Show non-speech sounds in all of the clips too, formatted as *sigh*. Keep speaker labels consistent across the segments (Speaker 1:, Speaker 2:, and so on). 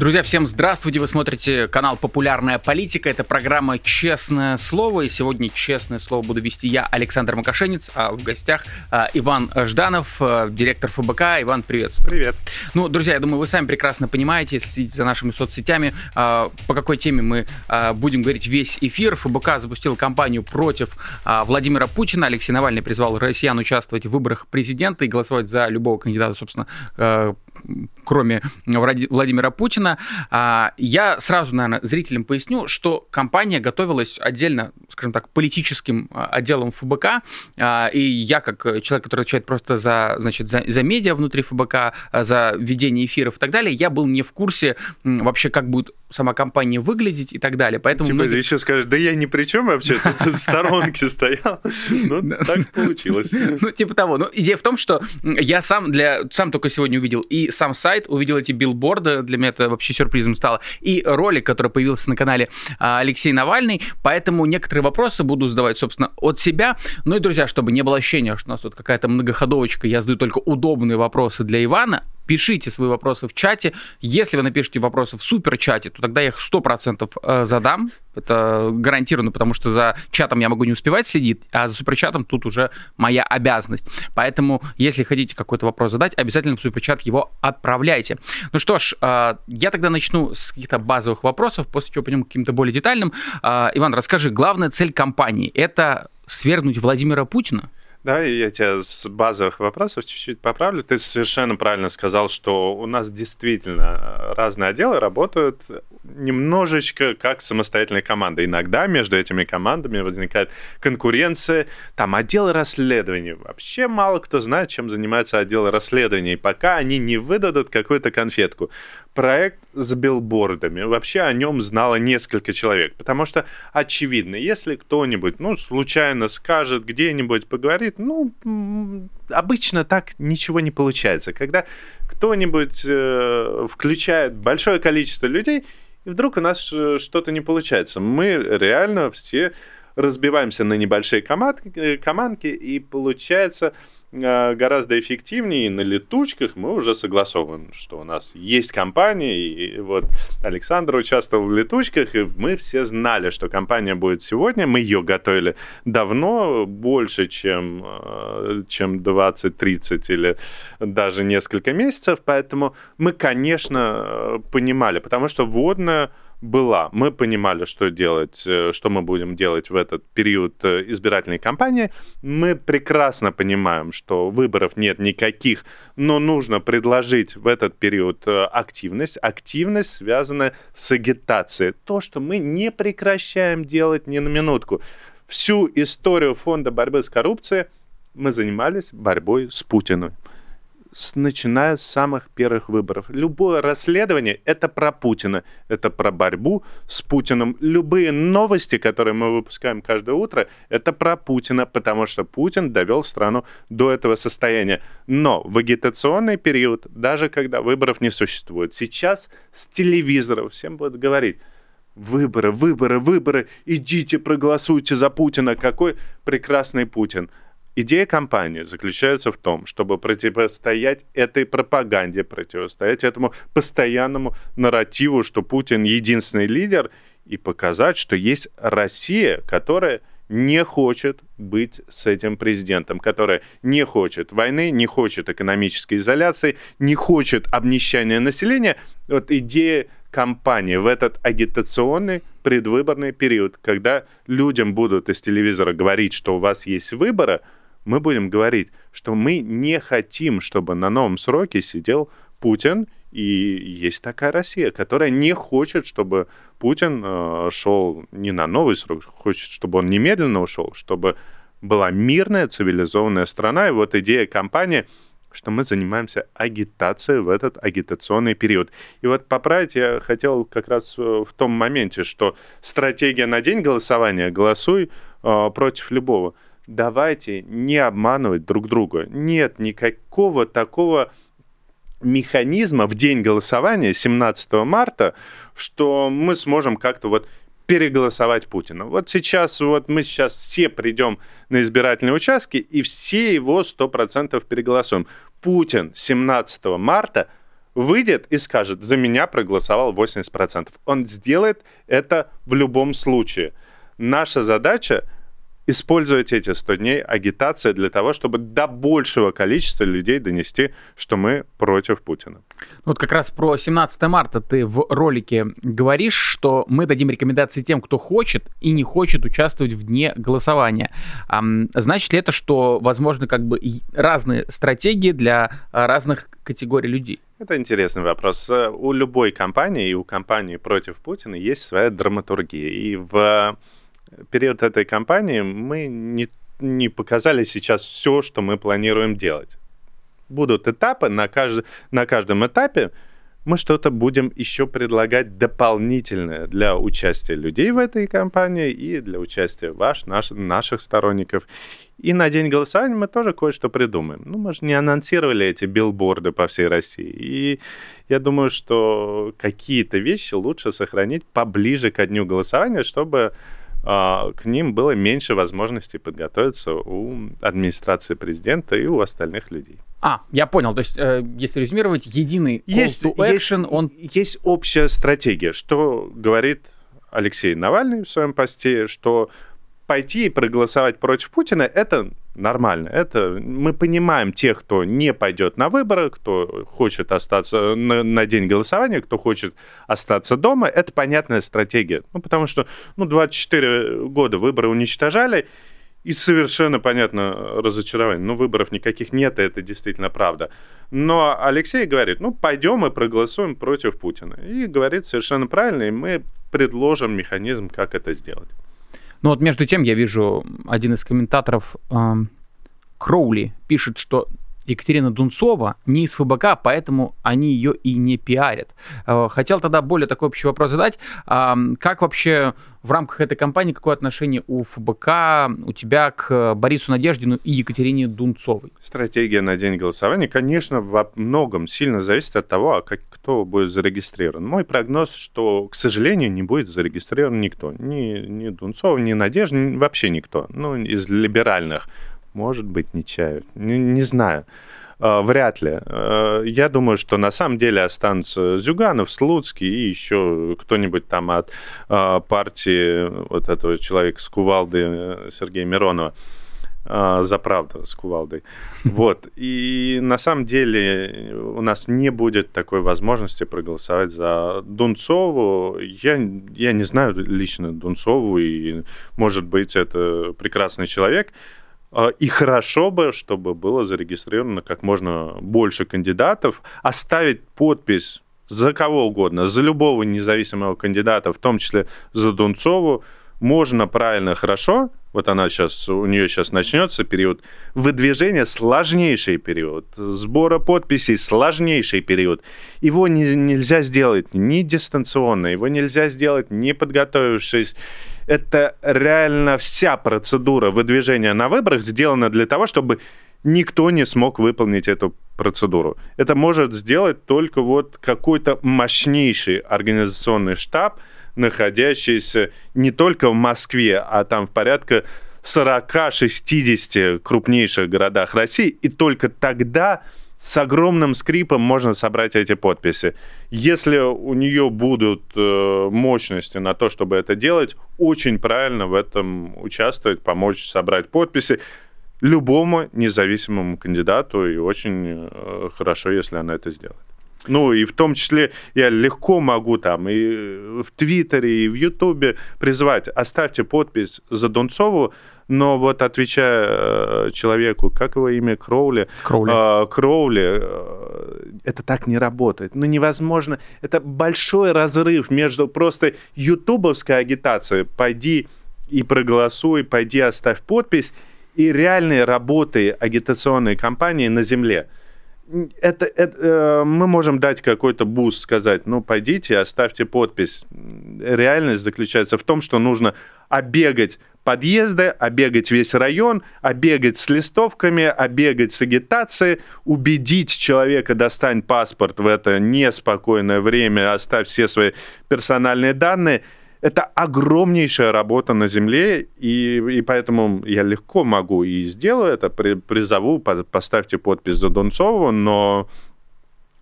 Speaker 1: Друзья, всем здравствуйте! Вы смотрите канал «Популярная политика». Это программа «Честное слово». И сегодня «Честное слово» буду вести я, Александр Макашенец, а в гостях а, Иван Жданов, а, директор ФБК. Иван, приветствую.
Speaker 2: Привет.
Speaker 1: Ну, друзья, я думаю, вы сами прекрасно понимаете, если следите за нашими соцсетями, а, по какой теме мы будем говорить весь эфир. ФБК запустил кампанию против Владимира Путина. Алексей Навальный призвал россиян участвовать в выборах президента и голосовать за любого кандидата, собственно, кроме Владимира Путина. А, я сразу, наверное, зрителям поясню, что компания готовилась отдельно, скажем так, политическим а, отделом ФБК, а, и я, как человек, который отвечает просто за, значит, за, за медиа внутри ФБК, за ведение эфиров и так далее, я был не в курсе вообще, как будет сама компания выглядеть и так далее. Поэтому
Speaker 2: типа
Speaker 1: многие...
Speaker 2: еще скажешь, да я ни при чем вообще, тут в сторонке стоял. Ну, *laughs* так получилось. *laughs*
Speaker 1: Ну, типа того. Ну, идея в том, что я сам для сам только сегодня увидел и сам сайт, увидел эти билборды, для меня это вообще сюрпризом стало, и ролик, который появился на канале а, Алексей Навальный, поэтому некоторые вопросы буду задавать, собственно, от себя. Ну и, друзья, чтобы не было ощущения, что у нас тут какая-то многоходовочка, я задаю только удобные вопросы для Ивана, пишите свои вопросы в чате. Если вы напишите вопросы в суперчате, то тогда я их 100% э, задам. Это гарантированно, потому что за чатом я могу не успевать следить, а за суперчатом тут уже моя обязанность. Поэтому, если хотите какой-то вопрос задать, обязательно в суперчат его отправляйте. Ну что ж, э, я тогда начну с каких-то базовых вопросов, после чего пойдем к каким-то более детальным. Э, Иван, расскажи, главная цель компании – это свергнуть Владимира Путина?
Speaker 2: Да, я тебя с базовых вопросов чуть-чуть поправлю. Ты совершенно правильно сказал, что у нас действительно разные отделы работают немножечко как самостоятельная команда. Иногда между этими командами возникает конкуренция. Там отделы расследований. Вообще мало кто знает, чем занимается отдел расследований, пока они не выдадут какую-то конфетку проект с билбордами. Вообще о нем знало несколько человек, потому что очевидно, если кто-нибудь, ну, случайно скажет где-нибудь, поговорит, ну, обычно так ничего не получается. Когда кто-нибудь э, включает большое количество людей, и вдруг у нас э, что-то не получается. Мы реально все разбиваемся на небольшие команд, э, командки, и получается гораздо эффективнее, и на летучках мы уже согласованы, что у нас есть компания, и вот Александр участвовал в летучках, и мы все знали, что компания будет сегодня, мы ее готовили давно, больше, чем, э, чем 20-30 или даже несколько месяцев, поэтому мы, конечно, э, понимали, потому что водная была. Мы понимали, что делать, э, что мы будем делать в этот период э, избирательной кампании. Мы прекрасно понимаем, что выборов нет никаких, но нужно предложить в этот период э, активность. Активность, связанная с агитацией. То, что мы не прекращаем делать ни на минутку. Всю историю фонда борьбы с коррупцией мы занимались борьбой с Путиным с, начиная с самых первых выборов. Любое расследование — это про Путина, это про борьбу с Путиным. Любые новости, которые мы выпускаем каждое утро, это про Путина, потому что Путин довел страну до этого состояния. Но в агитационный период, даже когда выборов не существует, сейчас с телевизоров всем будут говорить, выборы, выборы, выборы, идите проголосуйте за Путина, какой прекрасный Путин. Идея кампании заключается в том, чтобы противостоять этой пропаганде, противостоять этому постоянному нарративу, что Путин единственный лидер, и показать, что есть Россия, которая не хочет быть с этим президентом, которая не хочет войны, не хочет экономической изоляции, не хочет обнищания населения. Вот идея кампании в этот агитационный предвыборный период, когда людям будут из телевизора говорить, что у вас есть выборы – мы будем говорить, что мы не хотим, чтобы на новом сроке сидел Путин, и есть такая Россия, которая не хочет, чтобы Путин э, шел не на новый срок, хочет, чтобы он немедленно ушел, чтобы была мирная, цивилизованная страна. И вот идея компании, что мы занимаемся агитацией в этот агитационный период. И вот поправить я хотел как раз э, в том моменте, что стратегия на день голосования «голосуй э, против любого» давайте не обманывать друг друга. Нет никакого такого механизма в день голосования 17 марта, что мы сможем как-то вот переголосовать Путина. Вот сейчас, вот мы сейчас все придем на избирательные участки, и все его 100% переголосуем. Путин 17 марта выйдет и скажет, за меня проголосовал 80%. Он сделает это в любом случае. Наша задача использовать эти 100 дней агитации для того, чтобы до большего количества людей донести, что мы против Путина.
Speaker 1: Вот как раз про 17 марта ты в ролике говоришь, что мы дадим рекомендации тем, кто хочет и не хочет участвовать в дне голосования. Значит ли это, что возможно как бы разные стратегии для а, разных категорий людей?
Speaker 2: Это интересный вопрос. У любой компании и у компании против Путина есть своя драматургия. И в период этой кампании мы не, не показали сейчас все, что мы планируем делать. Будут этапы, на, кажд... на каждом этапе мы что-то будем еще предлагать дополнительное для участия людей в этой кампании и для участия ваш, наш, наших сторонников. И на день голосования мы тоже кое-что придумаем. Ну, мы же не анонсировали эти билборды по всей России. И я думаю, что какие-то вещи лучше сохранить поближе к дню голосования, чтобы к ним было меньше возможностей подготовиться у администрации президента и у остальных людей.
Speaker 1: А, я понял. То есть, э, если резюмировать, единый
Speaker 2: есть, call to action, есть, он... Есть общая стратегия, что говорит Алексей Навальный в своем посте, что пойти и проголосовать против Путина, это нормально. Это мы понимаем тех, кто не пойдет на выборы, кто хочет остаться на, на день голосования, кто хочет остаться дома. Это понятная стратегия. Ну, потому что ну, 24 года выборы уничтожали, и совершенно понятно разочарование. Ну, выборов никаких нет, и это действительно правда. Но Алексей говорит, ну, пойдем и проголосуем против Путина. И говорит совершенно правильно, и мы предложим механизм, как это сделать.
Speaker 1: Но вот между тем я вижу один из комментаторов Кроули пишет, что Екатерина Дунцова не из ФБК, поэтому они ее и не пиарят. Э, хотел тогда более такой общий вопрос задать. Как вообще в рамках этой кампании, какое отношение у ФБК, у тебя к Борису Надеждину и Екатерине Дунцовой?
Speaker 2: Стратегия на день голосования, конечно, во многом сильно зависит от того, а как, кто будет зарегистрирован. Мой прогноз, что, к сожалению, не будет зарегистрирован никто. Ни, ни Дунцова, ни Надежда, вообще никто. Ну, из либеральных. Может быть, не чаю. Не, не знаю. Uh, вряд ли. Uh, я думаю, что на самом деле останутся Зюганов, Слуцкий и еще кто-нибудь там от uh, партии вот этого человека с кувалды Сергея Миронова за правду с кувалдой. *laughs* Вот. И на самом деле у нас не будет такой возможности проголосовать за Дунцову. Я, я не знаю лично Дунцову, и, может быть, это прекрасный человек, а, и хорошо бы, чтобы было зарегистрировано как можно больше кандидатов, оставить подпись за кого угодно, за любого независимого кандидата, в том числе за Дунцову, можно правильно, хорошо. Вот она сейчас, у нее сейчас начнется период выдвижения, сложнейший период. Сбора подписей, сложнейший период. Его не, нельзя сделать ни дистанционно, его нельзя сделать не подготовившись это реально вся процедура выдвижения на выборах сделана для того, чтобы никто не смог выполнить эту процедуру. Это может сделать только вот какой-то мощнейший организационный штаб, находящийся не только в Москве, а там в порядка 40-60 крупнейших городах России, и только тогда с огромным скрипом можно собрать эти подписи. Если у нее будут э, мощности на то, чтобы это делать, очень правильно в этом участвовать, помочь собрать подписи любому независимому кандидату, и очень э, хорошо, если она это сделает. Ну, и в том числе я легко могу там и в Твиттере, и в Ютубе призвать, оставьте подпись за Донцову, но вот отвечая э, человеку, как его имя, Кроули,
Speaker 1: Кроули,
Speaker 2: э, Кроули э, это так не работает. Ну, невозможно. Это большой разрыв между просто ютубовской агитацией, пойди и проголосуй, пойди оставь подпись, и реальной работы агитационной кампании на земле это, это э, мы можем дать какой-то буст, сказать, ну, пойдите, оставьте подпись. Реальность заключается в том, что нужно обегать подъезды, обегать весь район, обегать с листовками, обегать с агитацией, убедить человека, достань паспорт в это неспокойное время, оставь все свои персональные данные. Это огромнейшая работа на земле, и, и поэтому я легко могу и сделаю это, при, призову, по, поставьте подпись за Донцову, но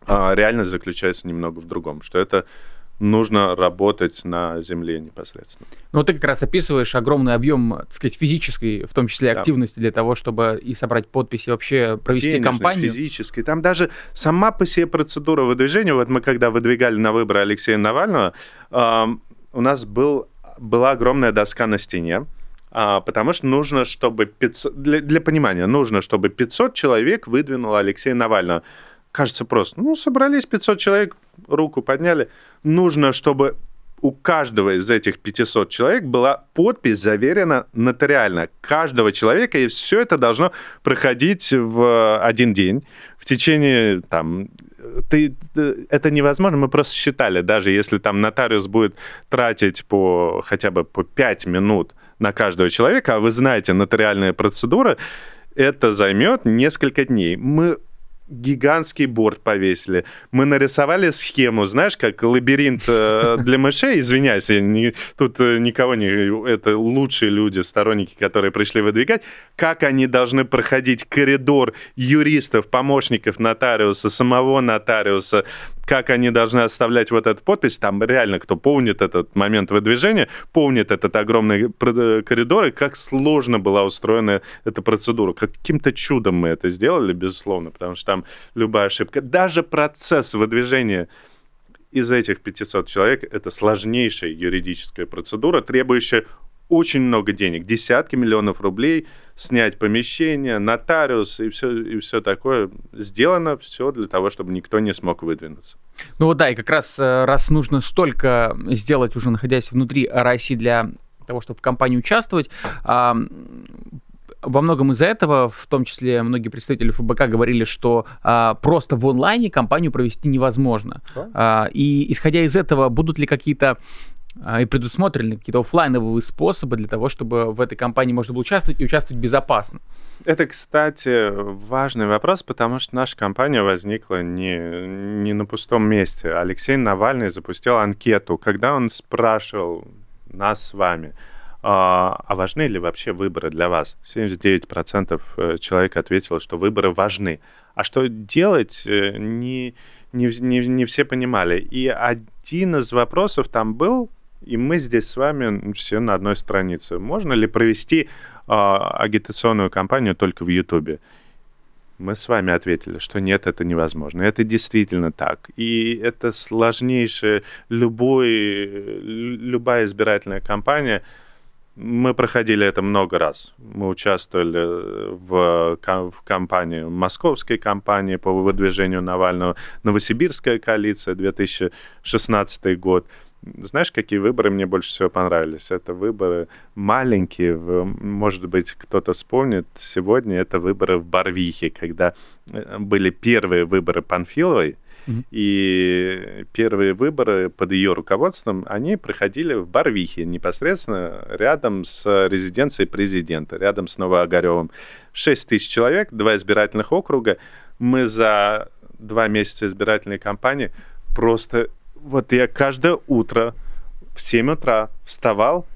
Speaker 2: а, реальность заключается немного в другом, что это нужно работать на земле непосредственно.
Speaker 1: Ну, ты как раз описываешь огромный объем, так сказать, физической, в том числе активности да. для того, чтобы и собрать подписи, вообще провести
Speaker 2: Денежной,
Speaker 1: кампанию.
Speaker 2: физической. Там даже сама по себе процедура выдвижения, вот мы когда выдвигали на выборы Алексея Навального, у нас был, была огромная доска на стене, а, потому что нужно, чтобы 500, для, для понимания, нужно, чтобы 500 человек выдвинуло Алексея Навального кажется просто. Ну, собрались 500 человек, руку подняли. Нужно, чтобы у каждого из этих 500 человек была подпись заверена нотариально. Каждого человека, и все это должно проходить в один день. В течение, там, ты, это невозможно, мы просто считали, даже если там нотариус будет тратить по хотя бы по 5 минут на каждого человека, а вы знаете нотариальные процедуры, это займет несколько дней. Мы гигантский борт повесили. Мы нарисовали схему, знаешь, как лабиринт э, для мышей. Извиняюсь, я не, тут э, никого не... Это лучшие люди, сторонники, которые пришли выдвигать. Как они должны проходить коридор юристов, помощников нотариуса, самого нотариуса, как они должны оставлять вот эту подпись. Там реально, кто помнит этот момент выдвижения, помнит этот огромный коридор и как сложно была устроена эта процедура. Каким-то чудом мы это сделали, безусловно, потому что там любая ошибка. Даже процесс выдвижения из этих 500 человек это сложнейшая юридическая процедура, требующая очень много денег, десятки миллионов рублей, снять помещение, нотариус и все, и все такое. Сделано все для того, чтобы никто не смог выдвинуться.
Speaker 1: Ну вот да, и как раз э, раз нужно столько сделать, уже находясь внутри России для того, чтобы в компании участвовать, во многом из-за этого, в том числе многие представители ФБК говорили, что а, просто в онлайне компанию провести невозможно. А, и исходя из этого, будут ли какие-то а, и предусмотрены какие-то офлайновые способы для того, чтобы в этой компании можно было участвовать и участвовать безопасно?
Speaker 2: Это, кстати, важный вопрос, потому что наша компания возникла не, не на пустом месте. Алексей Навальный запустил анкету, когда он спрашивал нас с вами, а, а важны ли вообще выборы для вас? 79% э, человек ответило, что выборы важны. А что делать, э, не, не, не, не все понимали. И один из вопросов там был, и мы здесь с вами все на одной странице. Можно ли провести э, агитационную кампанию только в Ютубе? Мы с вами ответили, что нет, это невозможно. Это действительно так. И это сложнейшее. Любой, любая избирательная кампания – мы проходили это много раз. Мы участвовали в, в кампании, московской кампании по выдвижению Навального, Новосибирская коалиция, 2016 год. Знаешь, какие выборы мне больше всего понравились? Это выборы маленькие, может быть, кто-то вспомнит. Сегодня это выборы в Барвихе, когда э, были первые выборы Панфиловой, и первые выборы под ее руководством, они проходили в Барвихе, непосредственно рядом с резиденцией президента, рядом с Новоогаревым. 6 тысяч человек, два избирательных округа. Мы за два месяца избирательной кампании просто... Вот я каждое утро в 7 утра вставал,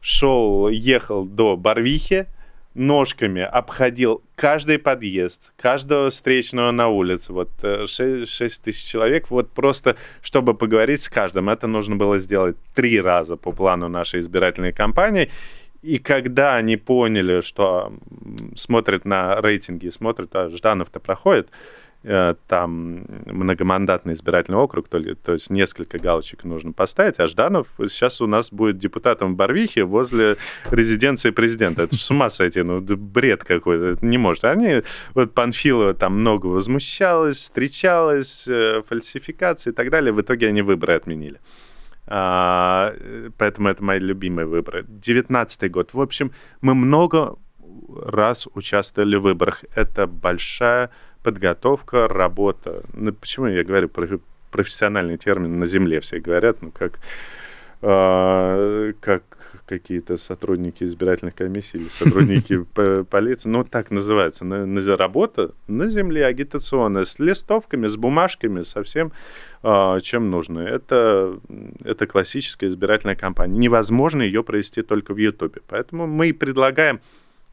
Speaker 2: шел, ехал до Барвихи, ножками обходил каждый подъезд, каждого встречного на улице, вот 6, 6 тысяч человек, вот просто, чтобы поговорить с каждым, это нужно было сделать три раза по плану нашей избирательной кампании, и когда они поняли, что смотрят на рейтинги, смотрят, а Жданов-то проходит, Э, там многомандатный избирательный округ, то, ли, то есть несколько галочек нужно поставить, а Жданов сейчас у нас будет депутатом в Барвихе возле резиденции президента. Это с ума сойти, ну, бред какой-то, не может. Они, вот Панфилова там много возмущалась, встречалась, э, фальсификации и так далее, в итоге они выборы отменили. А, поэтому это мои любимые выборы. 19 год. В общем, мы много раз участвовали в выборах. Это большая подготовка, работа. Ну, почему я говорю про профессиональный термин на земле? Все говорят, ну, как э, как какие-то сотрудники избирательных комиссий или сотрудники *laughs* полиции, ну, так называется, на, на, работа на земле агитационная, с листовками, с бумажками, со всем, э, чем нужно. Это, это классическая избирательная кампания. Невозможно ее провести только в Ютубе. Поэтому мы предлагаем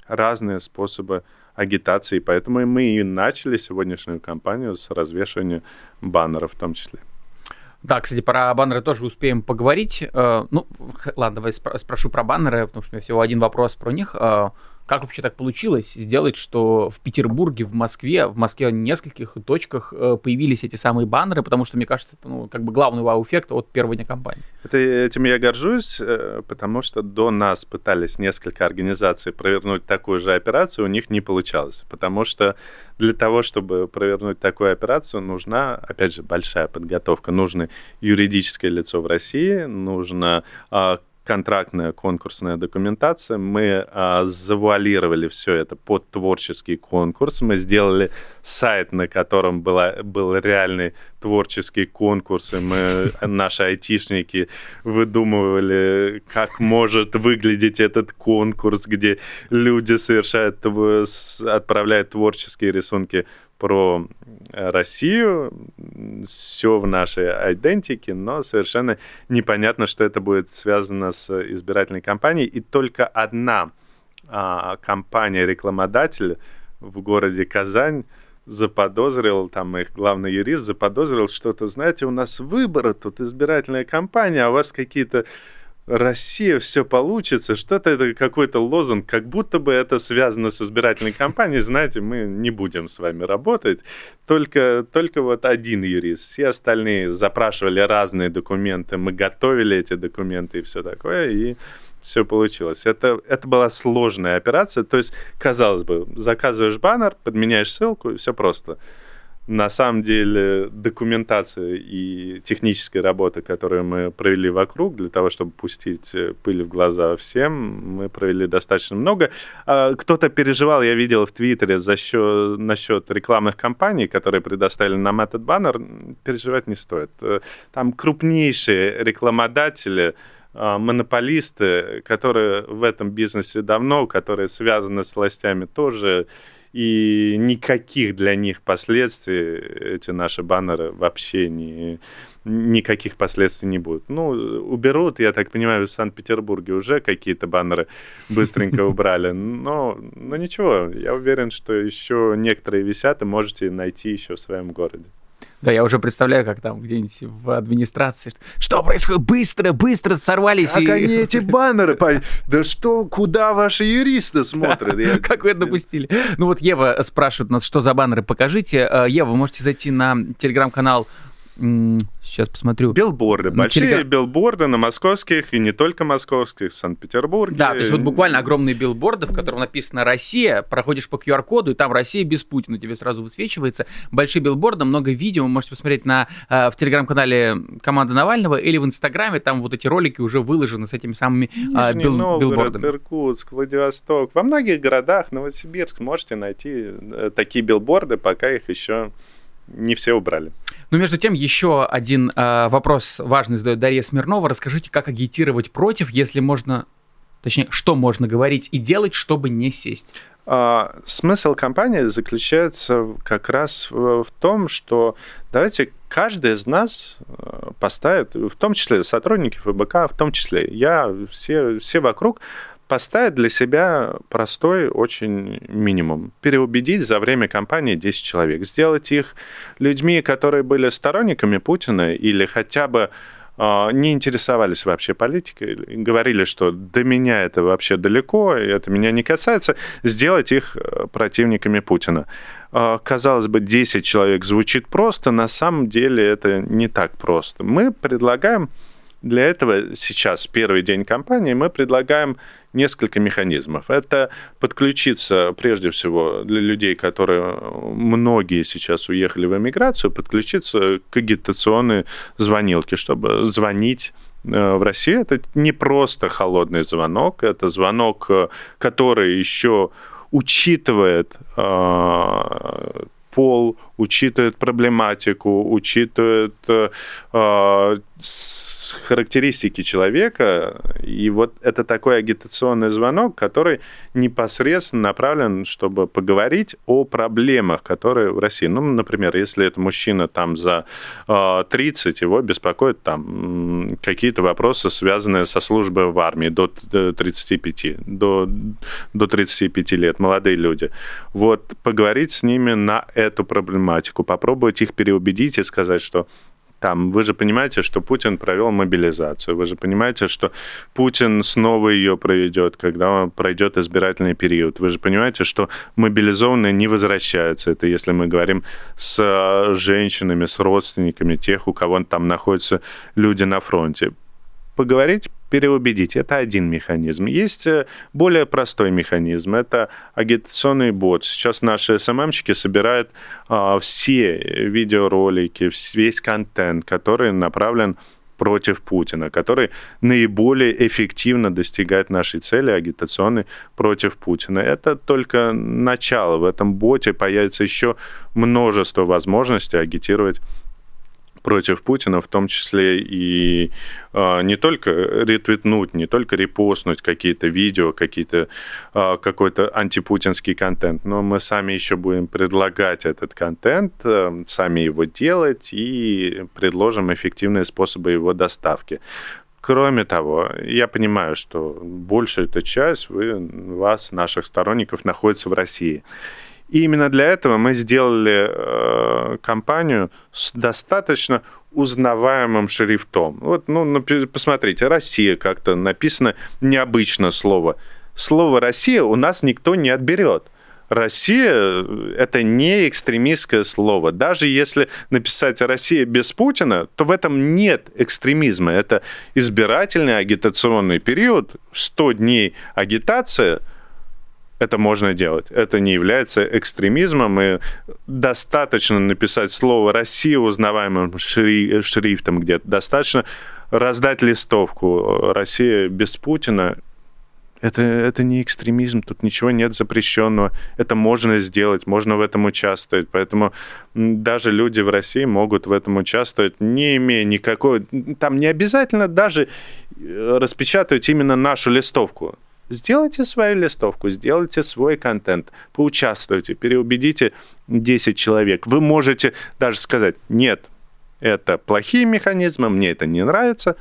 Speaker 2: разные способы агитации, поэтому мы и начали сегодняшнюю кампанию с развешивания баннеров в том числе.
Speaker 1: Да, кстати, про баннеры тоже успеем поговорить. Э, ну, ладно, давай спрошу про баннеры, потому что у меня всего один вопрос про них. Э, как вообще так получилось сделать, что в Петербурге, в Москве, в Москве в нескольких точках э, появились эти самые баннеры, потому что, мне кажется, это ну, как бы главный вау-эффект от первого дня кампании.
Speaker 2: Это, этим я горжусь, э, потому что до нас пытались несколько организаций провернуть такую же операцию, у них не получалось, потому что для того, чтобы провернуть такую операцию, нужна, опять же, большая подготовка. Нужно юридическое лицо в России, нужно а, контрактная конкурсная документация. Мы а, завуалировали все это под творческий конкурс. Мы сделали сайт, на котором была, был реальный творческий конкурс, и мы, *laughs* наши айтишники, выдумывали, как может выглядеть этот конкурс, где люди совершают, отправляют творческие рисунки про э, Россию, все в нашей идентике, но совершенно непонятно, что это будет связано с избирательной кампанией. И только одна а, компания-рекламодатель в городе Казань заподозрил, там их главный юрист заподозрил что-то, знаете, у нас выборы, тут избирательная кампания, а у вас какие-то Россия, все получится, что-то это какой-то лозунг, как будто бы это связано с избирательной кампанией, знаете, мы не будем с вами работать, только, только вот один юрист, все остальные запрашивали разные документы, мы готовили эти документы и все такое, и все получилось. Это, это была сложная операция, то есть, казалось бы, заказываешь баннер, подменяешь ссылку, и все просто на самом деле документация и техническая работа, которую мы провели вокруг для того, чтобы пустить э, пыль в глаза всем, мы провели достаточно много. А, кто-то переживал, я видел в Твиттере за счет, насчет рекламных кампаний, которые предоставили нам этот баннер, переживать не стоит. Э, там крупнейшие рекламодатели, а, монополисты, которые в этом бизнесе давно, которые связаны с властями тоже, и никаких для них последствий эти наши баннеры вообще не никаких последствий не будет. Ну, уберут, я так понимаю, в Санкт-Петербурге уже какие-то баннеры быстренько *laughs* убрали, но, но ничего, я уверен, что еще некоторые висят, и можете найти еще в своем городе.
Speaker 1: Да, я уже представляю, как там где-нибудь в администрации. Что происходит? Быстро, быстро сорвались.
Speaker 2: Как и... они эти *laughs* баннеры? Да что, куда ваши юристы смотрят? *laughs*
Speaker 1: Как вы это допустили? Ну вот Ева спрашивает нас, что за баннеры, покажите. Э, Ева, вы можете зайти на телеграм-канал Сейчас посмотрю.
Speaker 2: Билборды, большие телеграм... билборды на московских и не только московских, в Санкт-Петербурге.
Speaker 1: Да, то есть вот буквально огромные билборды, в котором написано «Россия», проходишь по QR-коду, и там «Россия без Путина» тебе сразу высвечивается. Большие билборды, много видео, вы можете посмотреть на, э, в телеграм-канале команды Навального или в Инстаграме, там вот эти ролики уже выложены с этими самыми
Speaker 2: а, Нижний бил, Новгород, билбордами. Иркутск, Владивосток, во многих городах, Новосибирск, можете найти э, такие билборды, пока их еще не все убрали.
Speaker 1: Но между тем еще один э, вопрос важный задает Дарья Смирнова. Расскажите, как агитировать против, если можно, точнее, что можно говорить и делать, чтобы не сесть?
Speaker 2: А, смысл кампании заключается как раз в том, что давайте каждый из нас э, поставит, в том числе сотрудники ФБК, в том числе я, все, все вокруг, поставить для себя простой очень минимум. Переубедить за время кампании 10 человек. Сделать их людьми, которые были сторонниками Путина или хотя бы э, не интересовались вообще политикой, говорили, что до меня это вообще далеко, и это меня не касается, сделать их э, противниками Путина. Э, казалось бы, 10 человек звучит просто, на самом деле это не так просто. Мы предлагаем для этого сейчас, первый день кампании, мы предлагаем несколько механизмов. Это подключиться, прежде всего, для людей, которые многие сейчас уехали в эмиграцию, подключиться к агитационной звонилке, чтобы звонить э, в Россию. Это не просто холодный звонок, это звонок, э, который еще учитывает э, пол, учитывает проблематику, учитывает э, характеристики человека, и вот это такой агитационный звонок, который непосредственно направлен, чтобы поговорить о проблемах, которые в России. Ну, например, если это мужчина там за 30, его беспокоят там какие-то вопросы, связанные со службой в армии до 35, до, до 35 лет, молодые люди. Вот поговорить с ними на эту проблематику, попробовать их переубедить и сказать, что там, вы же понимаете, что Путин провел мобилизацию, вы же понимаете, что Путин снова ее проведет, когда он пройдет избирательный период. Вы же понимаете, что мобилизованные не возвращаются. Это если мы говорим с э, женщинами, с родственниками тех, у кого там находятся люди на фронте поговорить, переубедить. Это один механизм. Есть э, более простой механизм. Это агитационный бот. Сейчас наши СММщики собирают а, все видеоролики, весь контент, который направлен против Путина, который наиболее эффективно достигает нашей цели агитационной против Путина. Это только начало. В этом боте появится еще множество возможностей агитировать против Путина, в том числе и э, не только ретвитнуть, не только репостнуть какие-то видео, какие-то, э, какой-то антипутинский контент, но мы сами еще будем предлагать этот контент, э, сами его делать и предложим эффективные способы его доставки. Кроме того, я понимаю, что большая эта часть вы, вас, наших сторонников, находится в России. И именно для этого мы сделали э, компанию с достаточно узнаваемым шрифтом. Вот, ну, посмотрите, Россия как-то написано необычно слово. Слово Россия у нас никто не отберет. Россия – это не экстремистское слово. Даже если написать «Россия без Путина», то в этом нет экстремизма. Это избирательный агитационный период, 100 дней агитация – это можно делать. Это не является экстремизмом, и достаточно написать слово «Россия» узнаваемым шри шрифтом где-то. Достаточно раздать листовку «Россия без Путина». Это, это не экстремизм, тут ничего нет запрещенного. Это можно сделать, можно в этом участвовать. Поэтому даже люди в России могут в этом участвовать, не имея никакой... Там не обязательно даже э, распечатывать именно нашу листовку Сделайте свою листовку, сделайте свой контент, поучаствуйте, переубедите 10 человек. Вы можете даже сказать, нет, это плохие механизмы, мне это не нравится.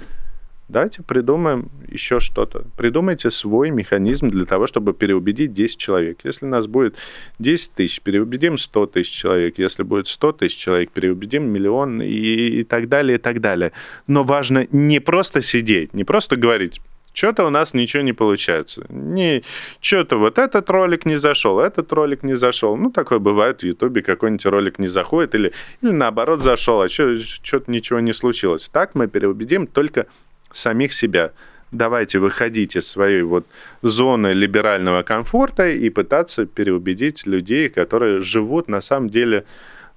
Speaker 2: Давайте придумаем еще что-то. Придумайте свой механизм для того, чтобы переубедить 10 человек. Если нас будет 10 тысяч, переубедим 100 тысяч человек. Если будет 100 тысяч человек, переубедим миллион и, и так далее, и так далее. Но важно не просто сидеть, не просто говорить, что-то у нас ничего не получается. Не, что-то вот этот ролик не зашел, этот ролик не зашел. Ну, такое бывает в Ютубе, какой-нибудь ролик не заходит, или, или наоборот зашел, а что-то ничего не случилось. Так мы переубедим только самих себя. Давайте выходить из своей вот зоны либерального комфорта и пытаться переубедить людей, которые живут на самом деле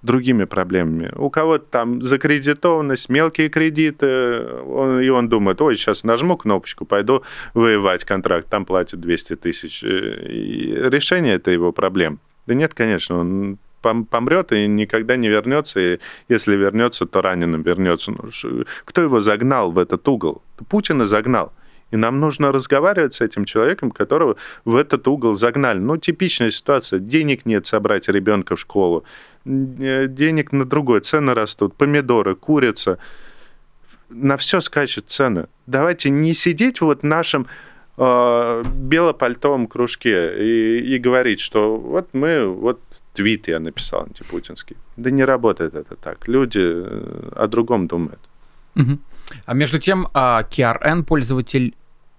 Speaker 2: другими проблемами. У кого-то там закредитованность, мелкие кредиты, он, и он думает, ой, сейчас нажму кнопочку, пойду воевать контракт, там платят 200 тысяч. И решение это его проблем. Да нет, конечно, он помрет и никогда не вернется, и если вернется, то раненым вернется. Ну, кто его загнал в этот угол? Путина загнал. И нам нужно разговаривать с этим человеком, которого в этот угол загнали. Ну, типичная ситуация. Денег нет собрать ребенка в школу. Э, денег на другое. Цены растут. Помидоры, курица. На все скачут цены. Давайте не сидеть вот в нашем э, белопальтовом кружке и, и говорить, что вот мы, вот твит я написал антипутинский. Да не работает это так. Люди э, о другом думают.
Speaker 1: Угу. А между тем, KRN пользователь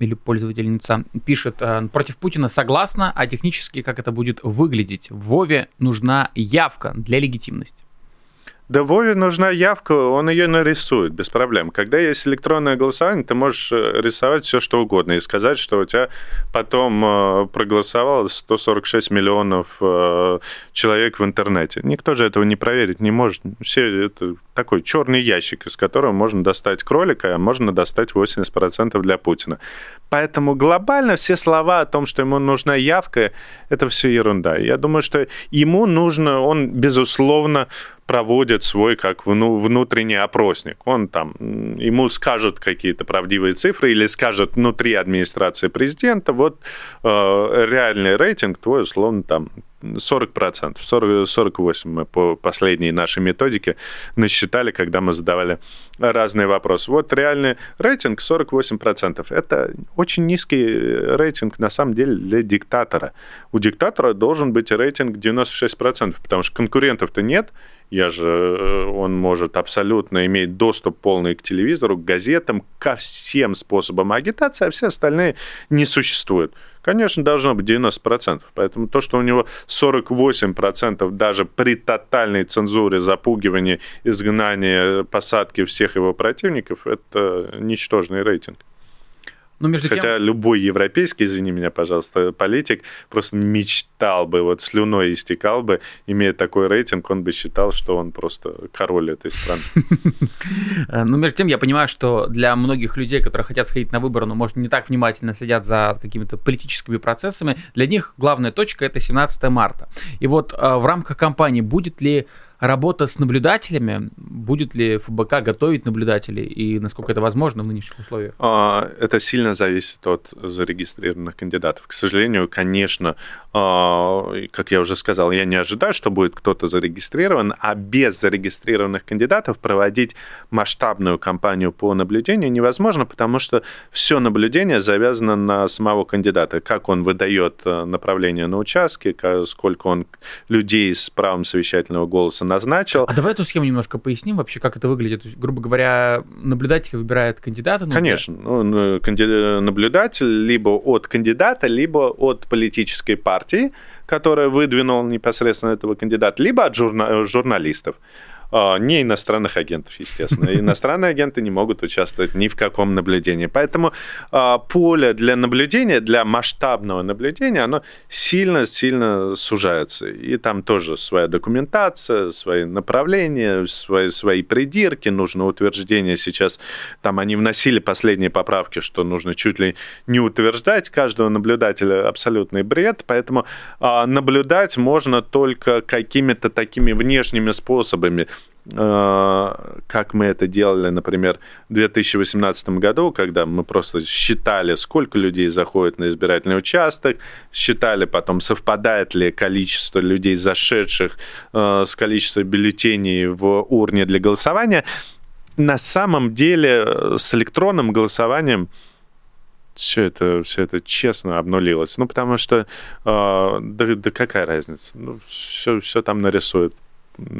Speaker 1: или пользовательница пишет, э, против Путина согласна, а технически как это будет выглядеть? Вове нужна явка для легитимности.
Speaker 2: Да Вове нужна явка, он ее нарисует без проблем. Когда есть электронное голосование, ты можешь э, рисовать все, что угодно и сказать, что у тебя потом э, проголосовало 146 миллионов э, человек в интернете. Никто же этого не проверить не может. Все это такой черный ящик, из которого можно достать кролика, а можно достать 80% для Путина. Поэтому глобально все слова о том, что ему нужна явка, это все ерунда. Я думаю, что ему нужно, он, безусловно, проводит свой как внутренний опросник. Он там, ему скажут какие-то правдивые цифры или скажут внутри администрации президента, вот э, реальный рейтинг твой, условно, там 40%, 40, 48 мы по последней нашей методике насчитали, когда мы задавали разные вопросы. Вот реальный рейтинг 48%. Это очень низкий рейтинг на самом деле для диктатора. У диктатора должен быть рейтинг 96%, потому что конкурентов-то нет, я же, э, он может абсолютно иметь доступ полный к телевизору, к газетам, ко всем способам агитации, а все остальные не существуют. Конечно, должно быть 90%. Поэтому то, что у него 48% даже при тотальной цензуре, запугивании, изгнании, посадке всех его противников, это ничтожный рейтинг. Но ну, между Хотя тем... любой европейский, извини меня, пожалуйста, политик просто мечтал бы, вот слюной истекал бы, имея такой рейтинг, он бы считал, что он просто король этой страны. *laughs*
Speaker 1: Ну, между тем, я понимаю, что для многих людей, которые хотят сходить на выборы, но, может, не так внимательно следят за какими-то политическими процессами, для них главная точка – это 17 марта. И вот э, в рамках кампании будет ли работа с наблюдателями, будет ли ФБК готовить наблюдателей и насколько это возможно в нынешних условиях?
Speaker 2: А, это сильно зависит от зарегистрированных кандидатов. К сожалению, конечно, а, как я уже сказал, я не ожидаю, что будет кто-то зарегистрирован, а без зарегистрированных кандидатов проводить масштабную кампанию по наблюдению невозможно, потому что все наблюдение завязано на самого кандидата, как он выдает э, направление на участке, сколько он людей с правом совещательного голоса назначил.
Speaker 1: А давай эту схему немножко поясним вообще, как это выглядит. есть, грубо говоря, наблюдатель выбирает кандидата?
Speaker 2: Ну, Конечно. Ну, наблюдатель либо от кандидата, либо от политической партии, которая выдвинул непосредственно этого кандидата, либо от журна- журналистов. А, не иностранных агентов, естественно. *laughs* Иностранные агенты не могут участвовать ни в каком наблюдении. Поэтому а, поле для наблюдения, для масштабного наблюдения, оно сильно-сильно сужается. И там тоже своя документация, свои направления, свои, свои придирки, нужно утверждение. Сейчас там они вносили последние поправки, что нужно чуть ли не утверждать каждого наблюдателя абсолютный бред. Поэтому а, наблюдать можно только какими-то такими внешними способами. Э, как мы это делали, например, в 2018 году, когда мы просто считали, сколько людей заходит на избирательный участок, считали потом, совпадает ли количество людей, зашедших э, с количеством бюллетеней в урне для голосования. На самом деле э, с электронным голосованием все это, все это честно обнулилось. Ну, потому что, э, да, да какая разница? Ну, все, все там нарисуют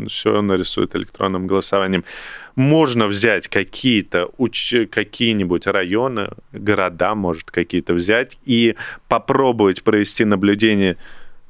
Speaker 2: все нарисует электронным голосованием. Можно взять какие-то какие-нибудь районы, города, может, какие-то взять и попробовать провести наблюдение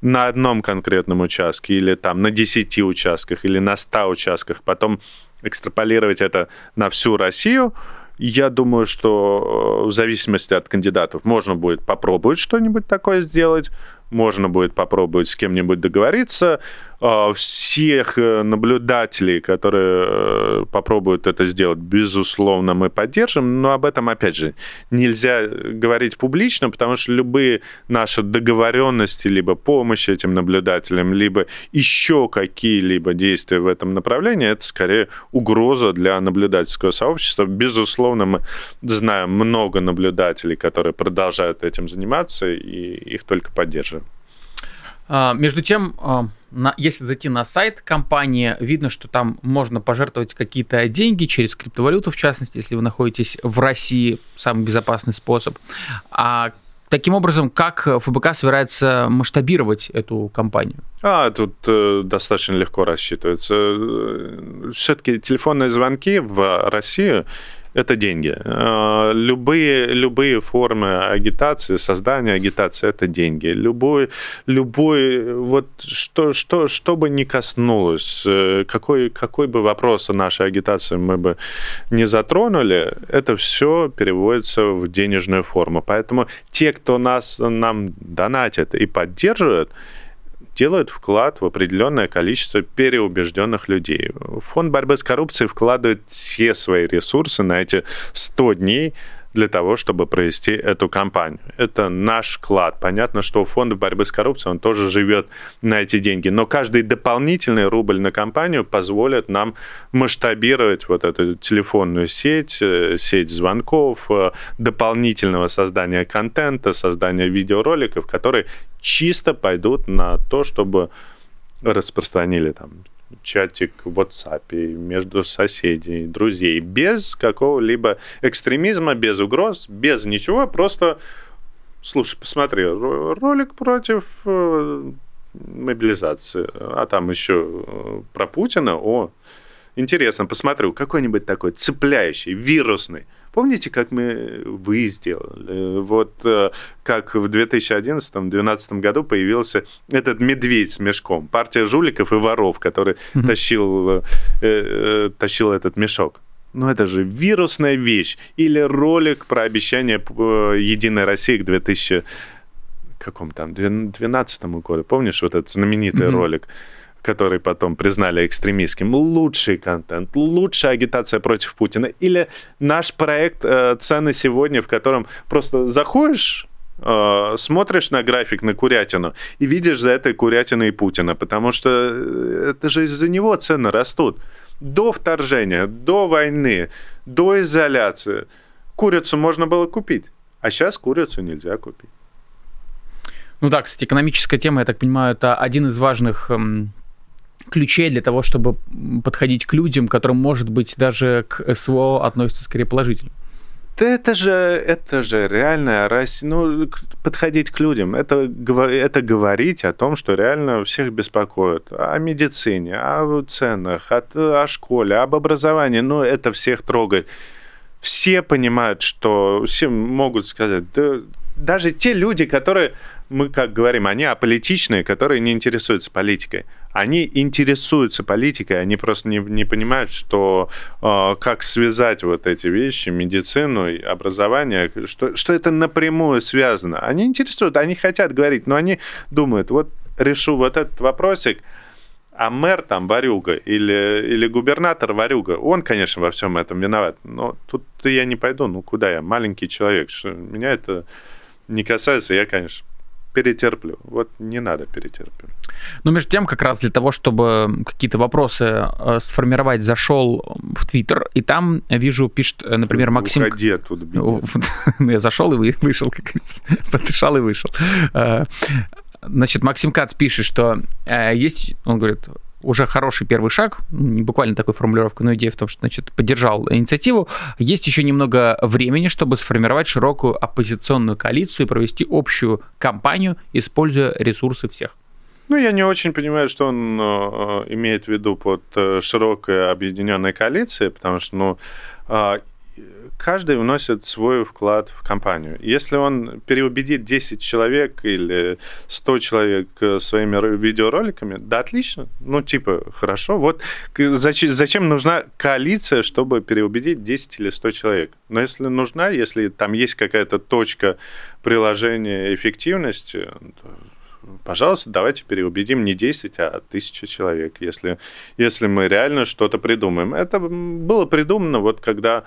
Speaker 2: на одном конкретном участке или там на 10 участках или на 100 участках, потом экстраполировать это на всю Россию, я думаю, что э, в зависимости от кандидатов можно будет попробовать что-нибудь такое сделать, можно будет попробовать с кем-нибудь договориться. А, всех э, наблюдателей, которые э, попробуют это сделать, безусловно, мы поддержим, но об этом, опять же, нельзя говорить публично, потому что любые наши договоренности, либо помощь этим наблюдателям, либо еще какие-либо действия в этом направлении, это скорее угроза для наблюдательского сообщества. Безусловно, мы знаем много наблюдателей, которые продолжают этим заниматься, и их только поддерживаем.
Speaker 1: А, между тем, а, на, если зайти на сайт компании, видно, что там можно пожертвовать какие-то деньги через криптовалюту, в частности, если вы находитесь в России, самый безопасный способ. А Таким образом, как ФБК собирается масштабировать эту компанию?
Speaker 2: А, тут э, достаточно легко рассчитывается. Э, Все-таки телефонные звонки в Россию это деньги. А, любые, любые формы агитации, создания агитации – это деньги. Любой, любой вот что, что, что бы ни коснулось, э, какой, какой бы вопрос о нашей агитации мы бы не затронули, это все переводится в денежную форму. Поэтому те, кто нас, нам донатит и поддерживает, делают вклад в определенное количество переубежденных людей. Фонд борьбы с коррупцией вкладывает все свои ресурсы на эти 100 дней для того, чтобы провести эту кампанию. Это наш вклад. Понятно, что фонд борьбы с коррупцией, он тоже живет на эти деньги. Но каждый дополнительный рубль на кампанию позволит нам масштабировать вот эту телефонную сеть, э, сеть звонков, э, дополнительного создания контента, создания видеороликов, которые чисто пойдут на то, чтобы распространили там чатик в WhatsApp между соседей, друзей, без какого-либо экстремизма, без угроз, без ничего, просто слушай, посмотри, ролик против э, мобилизации, а там еще э, про Путина, о, интересно, посмотрю, какой-нибудь такой цепляющий, вирусный, Помните, как мы вы сделали? Вот э, как в 2011-2012 году появился этот медведь с мешком, партия жуликов и воров, который mm-hmm. тащил, э, э, тащил этот мешок. Ну, это же вирусная вещь. Или ролик про обещание э, Единой России к 2000 каком там, 2012 году. Помнишь вот этот знаменитый mm-hmm. ролик? Который потом признали экстремистским, лучший контент, лучшая агитация против Путина, или наш проект э, «Цены сегодня», в котором просто заходишь э, смотришь на график, на курятину, и видишь за этой курятиной Путина, потому что э, это же из-за него цены растут. До вторжения, до войны, до изоляции курицу можно было купить, а сейчас курицу нельзя купить.
Speaker 1: Ну да, кстати, экономическая тема, я так понимаю, это один из важных ключей для того, чтобы подходить к людям, которым, может быть, даже к СВО относятся скорее положительно?
Speaker 2: Да это же, это же реальная Россия. Ну, подходить к людям, это, это говорить о том, что реально всех беспокоит. О медицине, о ценах, о, о школе, об образовании. Ну, это всех трогает. Все понимают, что все могут сказать, да, даже те люди, которые, мы как говорим, они аполитичные, которые не интересуются политикой они интересуются политикой, они просто не, не понимают, что э, как связать вот эти вещи, медицину образование, что, что это напрямую связано. Они интересуют, они хотят говорить, но они думают, вот решу вот этот вопросик, а мэр там варюга или, или губернатор варюга, он, конечно, во всем этом виноват, но тут я не пойду, ну куда я, маленький человек, что меня это не касается, я, конечно, перетерплю. Вот не надо перетерпеть.
Speaker 1: Но между тем, как раз для того, чтобы какие-то вопросы э, сформировать, зашел в Твиттер, и там вижу, пишет, э, например, Максим...
Speaker 2: Уходи оттуда, *laughs*
Speaker 1: Ну, я зашел и вышел, как говорится. *laughs* Подышал и вышел. Э, значит, Максим Кац пишет, что есть, он говорит, уже хороший первый шаг, ну, не буквально такой формулировка, но идея в том, что значит, поддержал инициативу. Есть еще немного времени, чтобы сформировать широкую оппозиционную коалицию и провести общую кампанию, используя ресурсы всех.
Speaker 2: Ну, я не очень понимаю, что он э, имеет в виду под э, широкой объединенной коалицией, потому что, ну, э, каждый вносит свой вклад в компанию. Если он переубедит 10 человек или 100 человек э, своими видеороликами, да, отлично. Ну, типа, хорошо. Вот зачем, зачем нужна коалиция, чтобы переубедить 10 или 100 человек? Но если нужна, если там есть какая-то точка приложения эффективности, пожалуйста, давайте переубедим не 10, а 1000 человек, если, если мы реально что-то придумаем. Это было придумано вот когда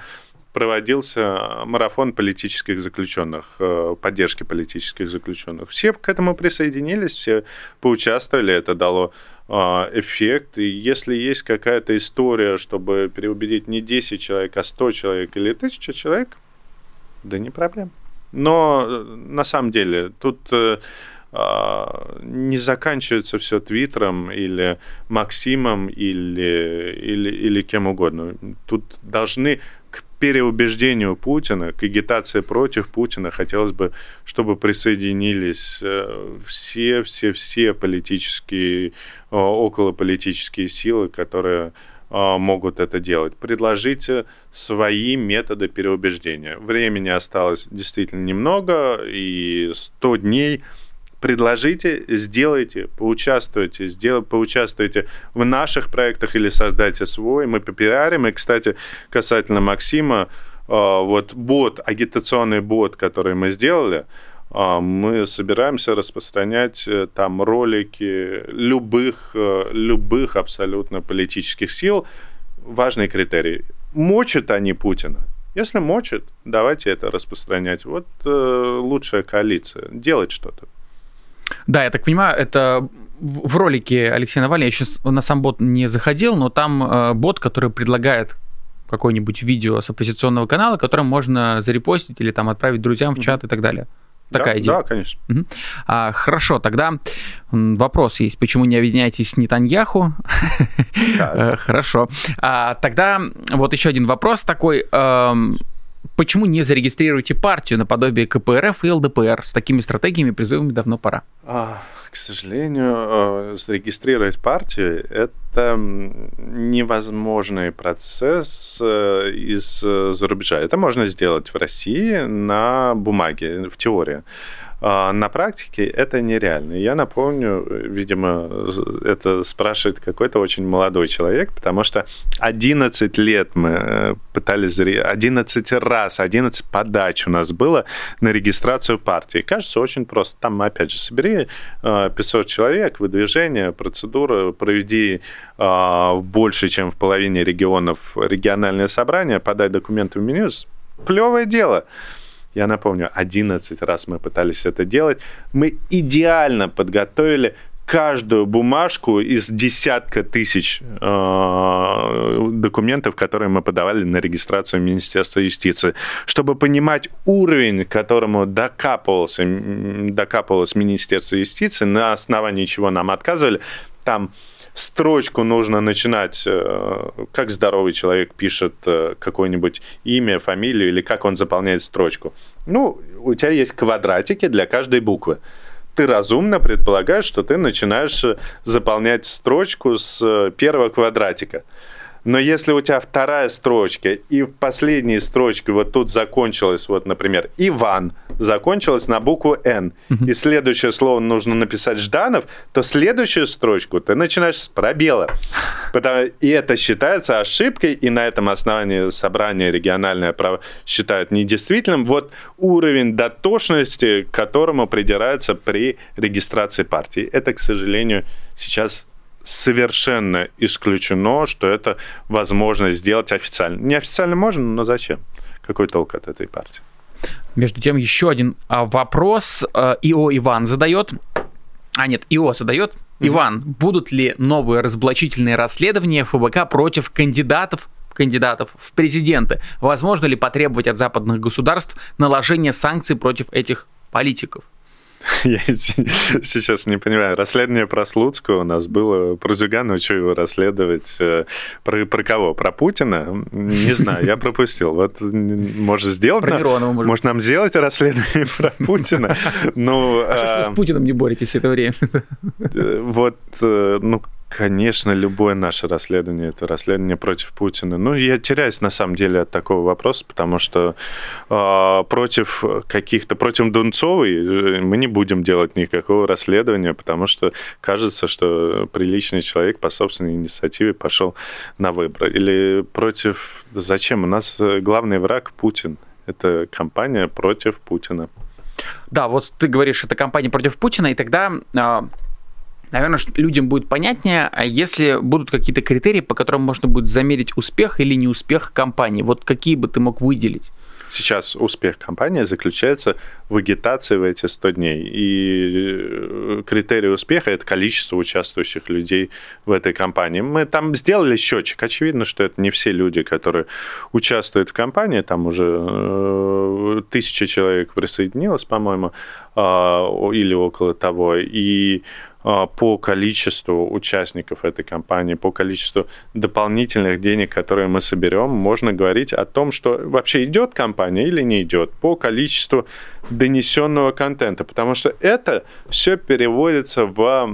Speaker 2: проводился марафон политических заключенных, э, поддержки политических заключенных. Все к этому присоединились, все поучаствовали, это дало э, эффект. И если есть какая-то история, чтобы переубедить не 10 человек, а 100 человек или 1000 человек, да не проблем. Но э, на самом деле тут не заканчивается все Твиттером или Максимом или, или, или кем угодно. Тут должны переубеждению Путина, к агитации против Путина хотелось бы, чтобы присоединились э, все, все, все политические, э, околополитические силы, которые э, могут это делать. Предложите свои методы переубеждения. Времени осталось действительно немного, и 100 дней – предложите, сделайте, поучаствуйте, сдел, поучаствуйте в наших проектах или создайте свой, мы попиарим. И, кстати, касательно Максима, а, вот бот, агитационный бот, который мы сделали, а, мы собираемся распространять э, там ролики любых, э, любых абсолютно политических сил. Важный критерий. Мочат они Путина? Если мочит, давайте это распространять. Вот э, лучшая коалиция. Делать что-то.
Speaker 1: Да, я так понимаю, это в ролике Алексея Навального, я сейчас на сам бот не заходил, но там э, бот, который предлагает какое-нибудь видео с оппозиционного канала, которое можно зарепостить или там отправить друзьям в чат и так далее. Такая
Speaker 2: да,
Speaker 1: идея.
Speaker 2: Да, конечно.
Speaker 1: Угу. А, хорошо, тогда вопрос есть. Почему не объединяетесь с Нетаньяху? Да. *laughs* хорошо. А, тогда вот еще один вопрос такой. Почему не зарегистрируете партию наподобие КПРФ и ЛДПР? С такими стратегиями призывами давно пора.
Speaker 2: А, к сожалению, э, зарегистрировать партию – это невозможный процесс э, из-за рубежа. Это можно сделать в России на бумаге, в теории. А на практике это нереально. Я напомню, видимо, это спрашивает какой-то очень молодой человек, потому что 11 лет мы э, пытались, 11 раз, 11 подач у нас было на регистрацию партии. Кажется, очень просто. Там, опять же, собери 500 э, человек, выдвижение, процедура, проведи э, больше, чем в половине регионов региональное собрание, подай документы в меню. Плевое дело. Я напомню, 11 раз мы пытались это делать. Мы идеально подготовили каждую бумажку из десятка тысяч э, документов, которые мы подавали на регистрацию Министерства юстиции, чтобы понимать уровень, к которому докапывался, докапывалось Министерство юстиции, на основании чего нам отказывали. Там строчку нужно начинать, э, как здоровый человек пишет э, какое-нибудь имя, фамилию или как он заполняет строчку. Ну, у тебя есть квадратики для каждой буквы. Ты разумно предполагаешь, что ты начинаешь э, заполнять строчку с первого квадратика. Но если у тебя вторая строчка, и в последней строчке вот тут закончилась, вот, например, Иван, закончилась на букву Н, и следующее слово нужно написать Жданов, то следующую строчку ты начинаешь с пробела. Потому, и это считается ошибкой, и на этом основании собрание региональное право считают недействительным. Вот уровень дотошности, к которому придираются при регистрации партии. Это, к сожалению, сейчас совершенно исключено, что это возможно сделать официально. Неофициально можно, но зачем? Какой толк от этой партии?
Speaker 1: Между тем, еще один а, вопрос а, ИО Иван задает. А, нет, ИО задает. Mm-hmm. Иван, будут ли новые разоблачительные расследования ФБК против кандидатов кандидатов в президенты? Возможно ли потребовать от западных государств наложения санкций против этих политиков? *laughs*
Speaker 2: Я *laughs* сейчас не понимаю. Расследование про Слуцкого у нас было. Про Зюганова, что его расследовать? Э, про, про кого? Про Путина? Не знаю, я *laughs* пропустил. Вот, может, сделать
Speaker 1: про Миронова,
Speaker 2: может. может, нам сделать расследование про Путина?
Speaker 1: Ну, а что ж вы с Путиным не боретесь это время?
Speaker 2: Э, вот, э, ну, Конечно, любое наше расследование это расследование против Путина. Ну, я теряюсь на самом деле от такого вопроса, потому что э, против каких-то, против Дунцовой э, мы не будем делать никакого расследования, потому что кажется, что приличный человек по собственной инициативе пошел на выборы. Или против... Зачем? У нас главный враг Путин. Это кампания против Путина.
Speaker 1: Да, вот ты говоришь, это кампания против Путина, и тогда а, наверное, людям будет понятнее, а если будут какие-то критерии, по которым можно будет замерить успех или неуспех компании. Вот какие бы ты мог выделить?
Speaker 2: Сейчас успех компании заключается в агитации в эти 100 дней. И э, критерий успеха – это количество участвующих людей в этой компании. Мы там сделали счетчик. Очевидно, что это не все люди, которые участвуют в компании. Там уже э, тысяча человек присоединилось, по-моему, а, или около того. И по количеству участников этой компании, по количеству дополнительных денег, которые мы соберем, можно говорить о том, что вообще идет компания или не идет, по количеству донесенного контента, потому что это все переводится в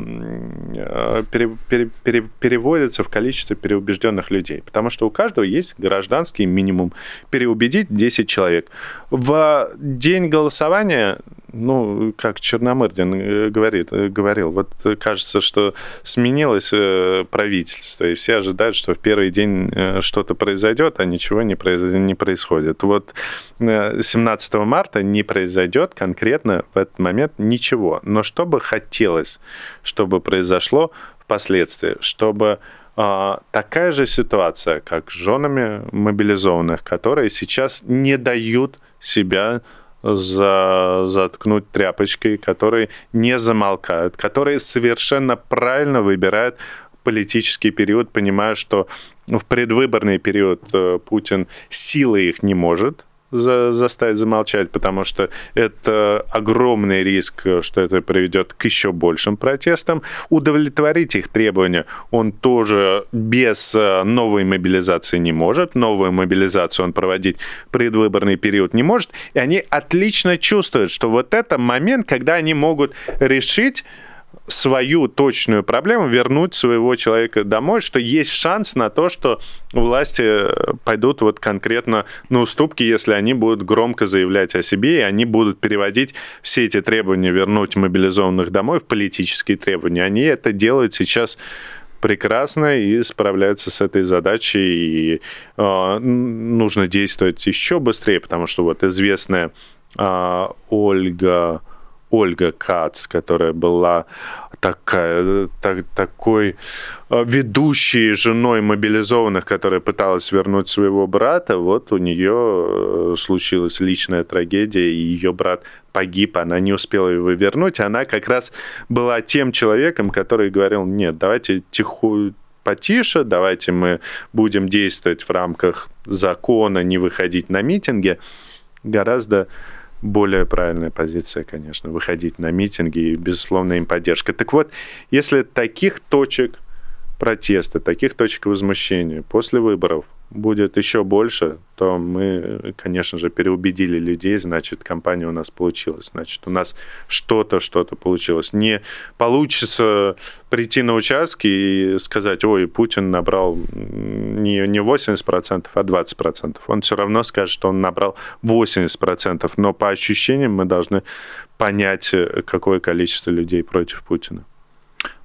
Speaker 2: э, пере, пере, пере, переводится в количество переубежденных людей, потому что у каждого есть гражданский минимум. Переубедить 10 человек. В день голосования ну, как Черномырдин э, говорит, э, говорил, вот кажется, что сменилось э, правительство, и все ожидают, что в первый день что-то произойдет, а ничего не, произ... не происходит. Вот 17 марта не произойдет конкретно в этот момент ничего. Но что бы хотелось, чтобы произошло впоследствии, чтобы а, такая же ситуация, как с женами мобилизованных, которые сейчас не дают себя за, заткнуть тряпочкой, которые не замолкают, которые совершенно правильно выбирают политический период, понимая, что в предвыборный период э, Путин силой их не может за, заставить замолчать, потому что это огромный риск, что это приведет к еще большим протестам. Удовлетворить их требования он тоже без э, новой мобилизации не может. Новую мобилизацию он проводить предвыборный период не может. И они отлично чувствуют, что вот это момент, когда они могут решить свою точную проблему, вернуть своего человека домой, что есть шанс на то, что власти э, пойдут вот конкретно на уступки, если они будут громко заявлять о себе, и они будут переводить все эти требования вернуть мобилизованных домой в политические требования. Они это делают сейчас прекрасно и справляются с этой задачей. И э, нужно действовать еще быстрее, потому что вот известная э, Ольга Ольга Кац, которая была такая, так, такой э, ведущей женой мобилизованных, которая пыталась вернуть своего брата, вот у нее э, случилась личная трагедия, и ее брат погиб, она не успела его вернуть. Она как раз была тем человеком, который говорил, нет, давайте тихо, потише, давайте мы будем действовать в рамках закона, не выходить на митинги. Гораздо более правильная позиция, конечно, выходить на митинги и, безусловно, им поддержка. Так вот, если таких точек протеста, таких точек возмущения после выборов будет еще больше, то мы, конечно же, переубедили людей, значит, компания у нас получилась, значит, у нас что-то, что-то получилось. Не получится прийти на участки и сказать, ой, Путин набрал не, не 80%, а 20%. Он все равно скажет, что он набрал 80%, но по ощущениям мы должны понять, какое количество людей против Путина.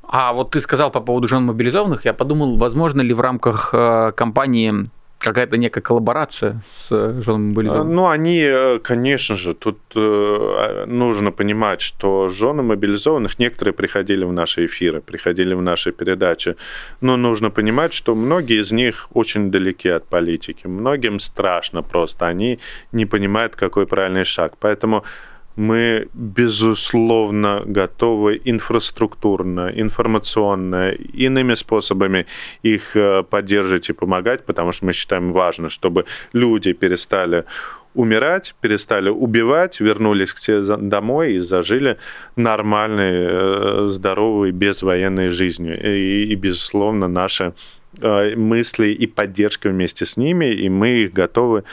Speaker 1: А вот ты сказал по поводу жен мобилизованных, я подумал, возможно ли в рамках э, кампании какая-то некая коллаборация с женами мобилизованных?
Speaker 2: Ну, они, э, конечно же, тут э, нужно понимать, что жены мобилизованных, некоторые приходили в наши эфиры, приходили в наши передачи, но нужно понимать, что многие из них очень далеки от политики, многим страшно просто, они не понимают, какой правильный шаг. Поэтому мы, безусловно, готовы инфраструктурно, информационно, иными способами их э, поддерживать и помогать, потому что мы считаем важно, чтобы люди перестали умирать, перестали убивать, вернулись к себе домой и зажили нормальной, э, здоровой, безвоенной жизнью. И, и безусловно, наши э, мысли и поддержка вместе с ними, и мы их готовы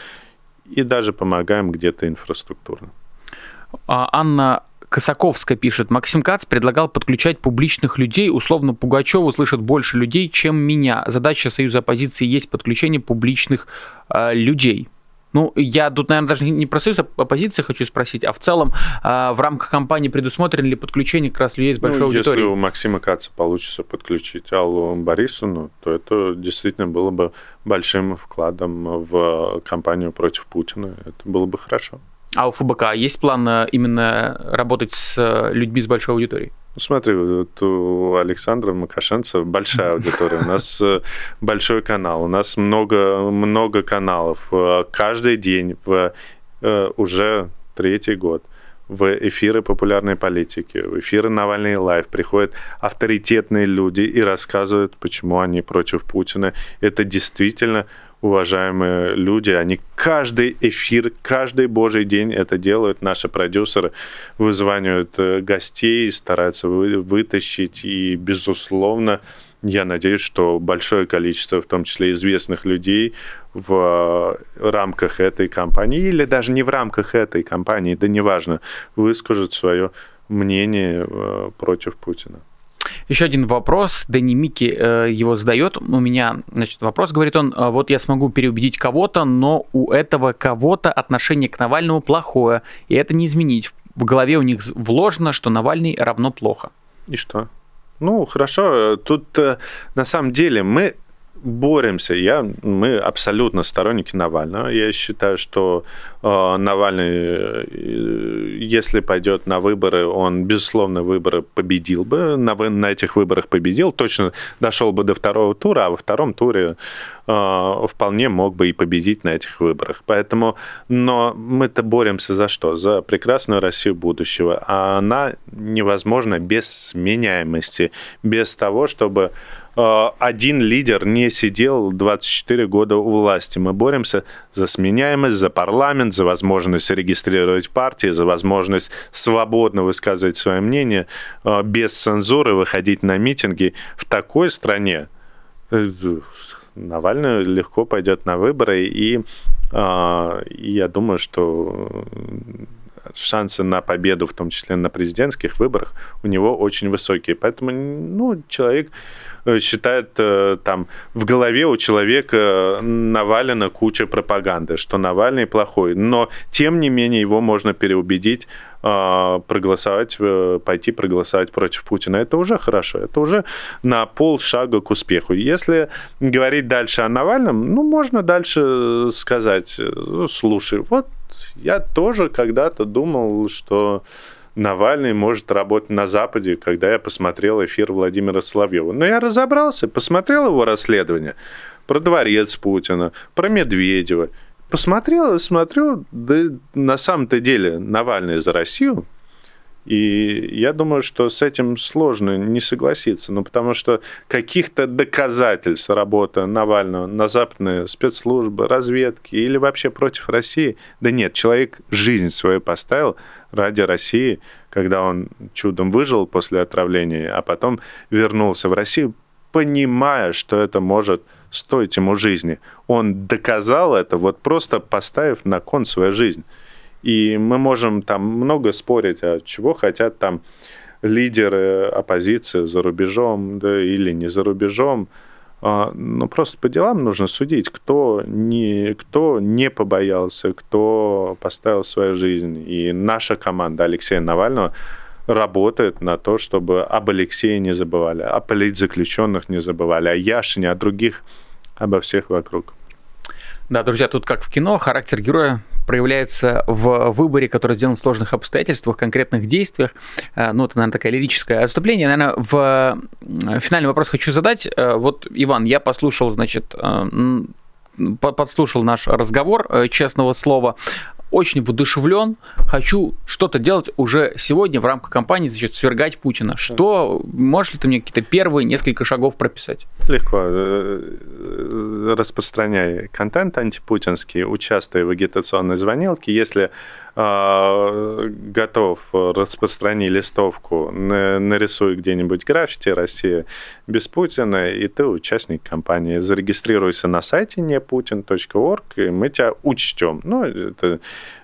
Speaker 2: и даже помогаем где-то инфраструктурно.
Speaker 1: А, Анна Косаковская пишет, Максим Кац предлагал подключать публичных людей, условно Пугачеву слышит больше людей, чем меня. Задача Союза оппозиции есть подключение публичных э, людей. Ну, я тут, наверное, даже не про союз оппозиции хочу спросить, а в целом э, в рамках кампании предусмотрено ли подключение как раз людей с большой ну, аудиторией?
Speaker 2: Если у Максима Каца получится подключить Аллу Борисовну, то это действительно было бы большим вкладом в кампанию против Путина. Это было бы хорошо.
Speaker 1: А у ФБК есть план э, именно работать с э, людьми с большой аудиторией?
Speaker 2: Ну, смотри, вот у Александра Макашенца большая аудитория, у нас э, большой канал, у нас много, много каналов. Каждый день в уже третий год в эфиры популярной политики, в эфиры Навальный Лайв приходят авторитетные люди и рассказывают, почему они против Путина. Это действительно уважаемые люди, они каждый эфир, каждый божий день это делают. Наши продюсеры вызванивают э, гостей, стараются вытащить. И, безусловно, я надеюсь, что большое количество, в том числе известных людей, в рамках этой кампании, или даже не в рамках этой кампании, да неважно, выскажут свое мнение э, против Путина.
Speaker 1: Еще один вопрос. Дэнни Микки э, его задает. У меня, значит, вопрос, говорит он, «А вот я смогу переубедить кого-то, но у этого кого-то отношение к Навальному плохое, и это не изменить. В голове у них вложено, что Навальный равно плохо.
Speaker 2: И что? Ну, хорошо. Тут э, на самом деле мы боремся. Я, мы абсолютно сторонники Навального. Я считаю, что э, Навальный, э, если пойдет на выборы, он, безусловно, выборы победил бы. На, на этих выборах победил. Точно дошел бы до второго тура, а во втором туре э, вполне мог бы и победить на этих выборах. Поэтому, но мы-то боремся за что? За прекрасную Россию будущего. А она невозможна без сменяемости, без того, чтобы Э, один лидер не сидел 24 года у власти. Мы боремся за сменяемость, за парламент, за возможность регистрировать партии, за возможность свободно высказывать свое мнение, э, без цензуры выходить на митинги. В такой стране э, Навальный легко пойдет на выборы, и, и я думаю, что шансы на победу, в том числе на президентских выборах, у него очень высокие. Поэтому ну, человек Э, считает, э, там в голове у человека навалена куча пропаганды, что Навальный плохой. Но, тем не менее, его можно переубедить э, проголосовать, пойти проголосовать против Путина. Это уже хорошо, это уже на полшага к успеху. Если говорить дальше о Навальном, ну, можно дальше сказать, ну, слушай, вот я тоже когда-то думал, что Навальный может работать на Западе, когда я посмотрел эфир Владимира Соловьева. Но я разобрался, посмотрел его расследование про дворец Путина, про Медведева. Посмотрел, смотрю, да на самом-то деле Навальный за Россию, и я думаю, что с этим сложно не согласиться, ну, потому что каких-то доказательств работы Навального на западные спецслужбы, разведки или вообще против России, да нет, человек жизнь свою поставил ради России, когда он чудом выжил после отравления, а потом вернулся в Россию, понимая, что это может стоить ему жизни. Он доказал это, вот просто поставив на кон свою жизнь. И мы можем там много спорить, а чего хотят там лидеры оппозиции за рубежом да, или не за рубежом. А, но просто по делам нужно судить, кто не, кто не побоялся, кто поставил свою жизнь. И наша команда Алексея Навального работает на то, чтобы об Алексее не забывали, о политзаключенных не забывали, о Яшине, о других, обо всех вокруг.
Speaker 1: Да, друзья, тут как в кино, характер героя проявляется в выборе, который сделан в сложных обстоятельствах, конкретных действиях. Э, ну, это, наверное, такое лирическое отступление. Наверное, в финальный вопрос хочу задать. Э, вот, Иван, я послушал, значит, э, подслушал наш разговор, честного слова очень воодушевлен, хочу что-то делать уже сегодня в рамках кампании, значит, свергать Путина. Что, можешь ли ты мне какие-то первые несколько шагов прописать?
Speaker 2: Легко. Э, э, распространяй контент антипутинский, участвуй в агитационной звонилке. Если э, готов, распространи листовку, нарисуй где-нибудь граффити «Россия без Путина», и ты участник кампании. Зарегистрируйся на сайте непутин.орг, и мы тебя учтем. Ну, это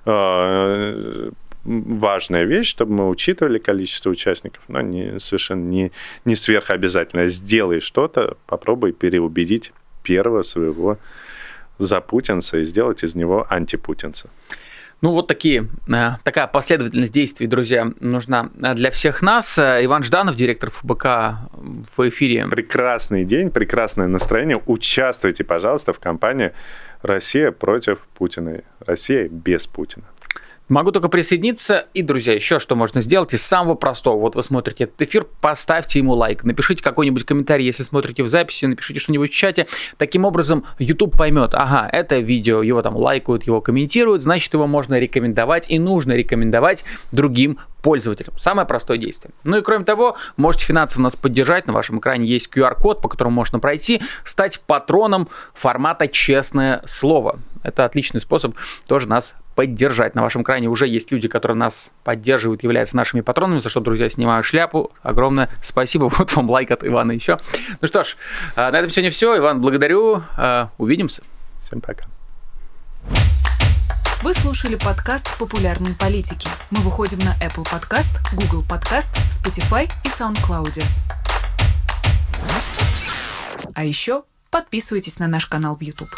Speaker 2: э, важная вещь, чтобы мы учитывали количество участников, но не, совершенно не, не сверхобязательно. Сделай что-то, попробуй переубедить первого своего запутинца и сделать из него антипутинца.
Speaker 1: Ну, вот такие, э, такая последовательность действий, друзья, нужна для всех нас. Иван Жданов, директор ФБК в эфире.
Speaker 2: Прекрасный день, прекрасное настроение. Участвуйте, пожалуйста, в кампании «Россия против Путина». Россия без Путина.
Speaker 1: Могу только присоединиться. И, друзья, еще что можно сделать из самого простого. Вот вы смотрите этот эфир, поставьте ему лайк, напишите какой-нибудь комментарий, если смотрите в записи, напишите что-нибудь в чате. Таким образом, YouTube поймет, ага, это видео, его там лайкают, его комментируют, значит, его можно рекомендовать и нужно рекомендовать другим пользователям. Самое простое действие. Ну и кроме того, можете финансово нас поддержать. На вашем экране есть QR-код, по которому можно пройти, стать патроном формата «Честное слово». Это отличный способ тоже нас поддержать. На вашем экране уже есть люди, которые нас поддерживают, являются нашими патронами, за что, друзья, снимаю шляпу. Огромное спасибо. *laughs* Вот вам лайк от Ивана еще. Ну что ж, а, на этом сегодня все. Иван, благодарю. А, увидимся.
Speaker 2: Всем пока.
Speaker 3: Вы слушали подкаст «Популярные политики». Мы выходим на Apple Podcast, Google Podcast, Spotify и SoundCloud. А еще подписывайтесь на наш канал в YouTube.